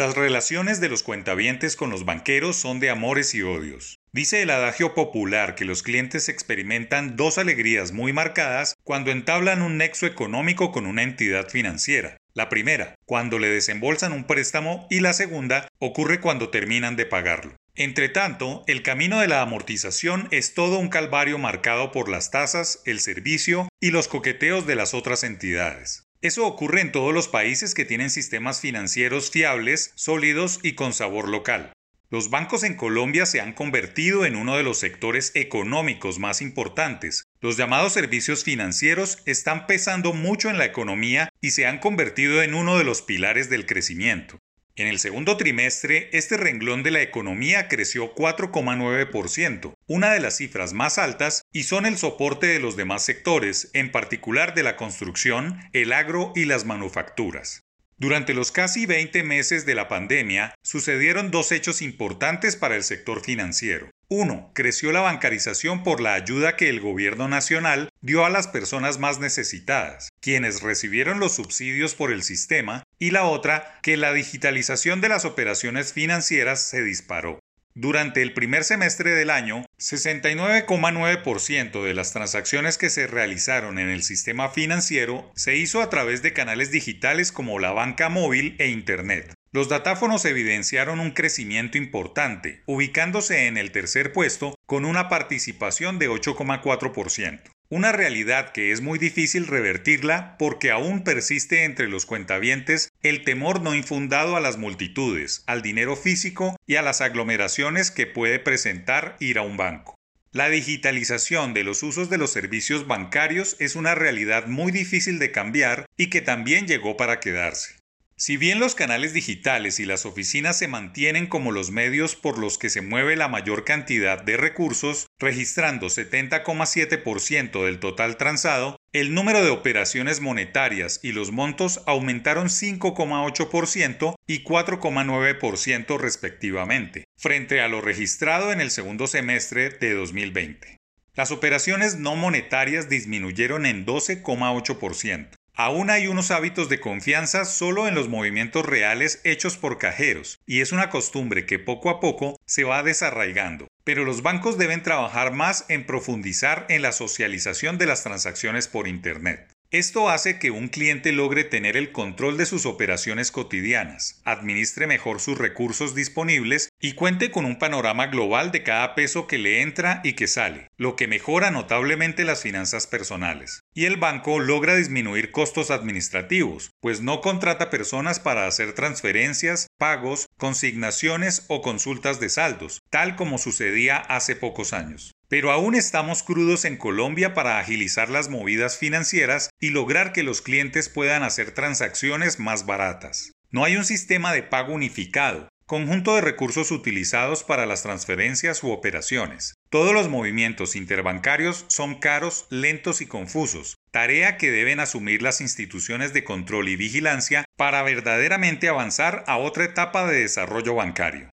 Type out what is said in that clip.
Las relaciones de los cuentavientes con los banqueros son de amores y odios. Dice el adagio popular que los clientes experimentan dos alegrías muy marcadas cuando entablan un nexo económico con una entidad financiera. La primera, cuando le desembolsan un préstamo y la segunda ocurre cuando terminan de pagarlo. Entre tanto, el camino de la amortización es todo un calvario marcado por las tasas, el servicio y los coqueteos de las otras entidades. Eso ocurre en todos los países que tienen sistemas financieros fiables, sólidos y con sabor local. Los bancos en Colombia se han convertido en uno de los sectores económicos más importantes. Los llamados servicios financieros están pesando mucho en la economía y se han convertido en uno de los pilares del crecimiento. En el segundo trimestre, este renglón de la economía creció 4,9%, una de las cifras más altas, y son el soporte de los demás sectores, en particular de la construcción, el agro y las manufacturas. Durante los casi 20 meses de la pandemia, sucedieron dos hechos importantes para el sector financiero. Uno, creció la bancarización por la ayuda que el gobierno nacional dio a las personas más necesitadas, quienes recibieron los subsidios por el sistema, y la otra, que la digitalización de las operaciones financieras se disparó. Durante el primer semestre del año, 69,9% de las transacciones que se realizaron en el sistema financiero se hizo a través de canales digitales como la banca móvil e Internet. Los datáfonos evidenciaron un crecimiento importante, ubicándose en el tercer puesto con una participación de 8,4%. Una realidad que es muy difícil revertirla porque aún persiste entre los cuentavientes el temor no infundado a las multitudes, al dinero físico y a las aglomeraciones que puede presentar ir a un banco. La digitalización de los usos de los servicios bancarios es una realidad muy difícil de cambiar y que también llegó para quedarse. Si bien los canales digitales y las oficinas se mantienen como los medios por los que se mueve la mayor cantidad de recursos, registrando 70,7% del total transado, el número de operaciones monetarias y los montos aumentaron 5,8% y 4,9% respectivamente, frente a lo registrado en el segundo semestre de 2020. Las operaciones no monetarias disminuyeron en 12,8%. Aún hay unos hábitos de confianza solo en los movimientos reales hechos por cajeros, y es una costumbre que poco a poco se va desarraigando. Pero los bancos deben trabajar más en profundizar en la socialización de las transacciones por Internet. Esto hace que un cliente logre tener el control de sus operaciones cotidianas, administre mejor sus recursos disponibles y cuente con un panorama global de cada peso que le entra y que sale, lo que mejora notablemente las finanzas personales. Y el banco logra disminuir costos administrativos, pues no contrata personas para hacer transferencias, pagos, consignaciones o consultas de saldos, tal como sucedía hace pocos años. Pero aún estamos crudos en Colombia para agilizar las movidas financieras y lograr que los clientes puedan hacer transacciones más baratas. No hay un sistema de pago unificado, conjunto de recursos utilizados para las transferencias u operaciones. Todos los movimientos interbancarios son caros, lentos y confusos, tarea que deben asumir las instituciones de control y vigilancia para verdaderamente avanzar a otra etapa de desarrollo bancario.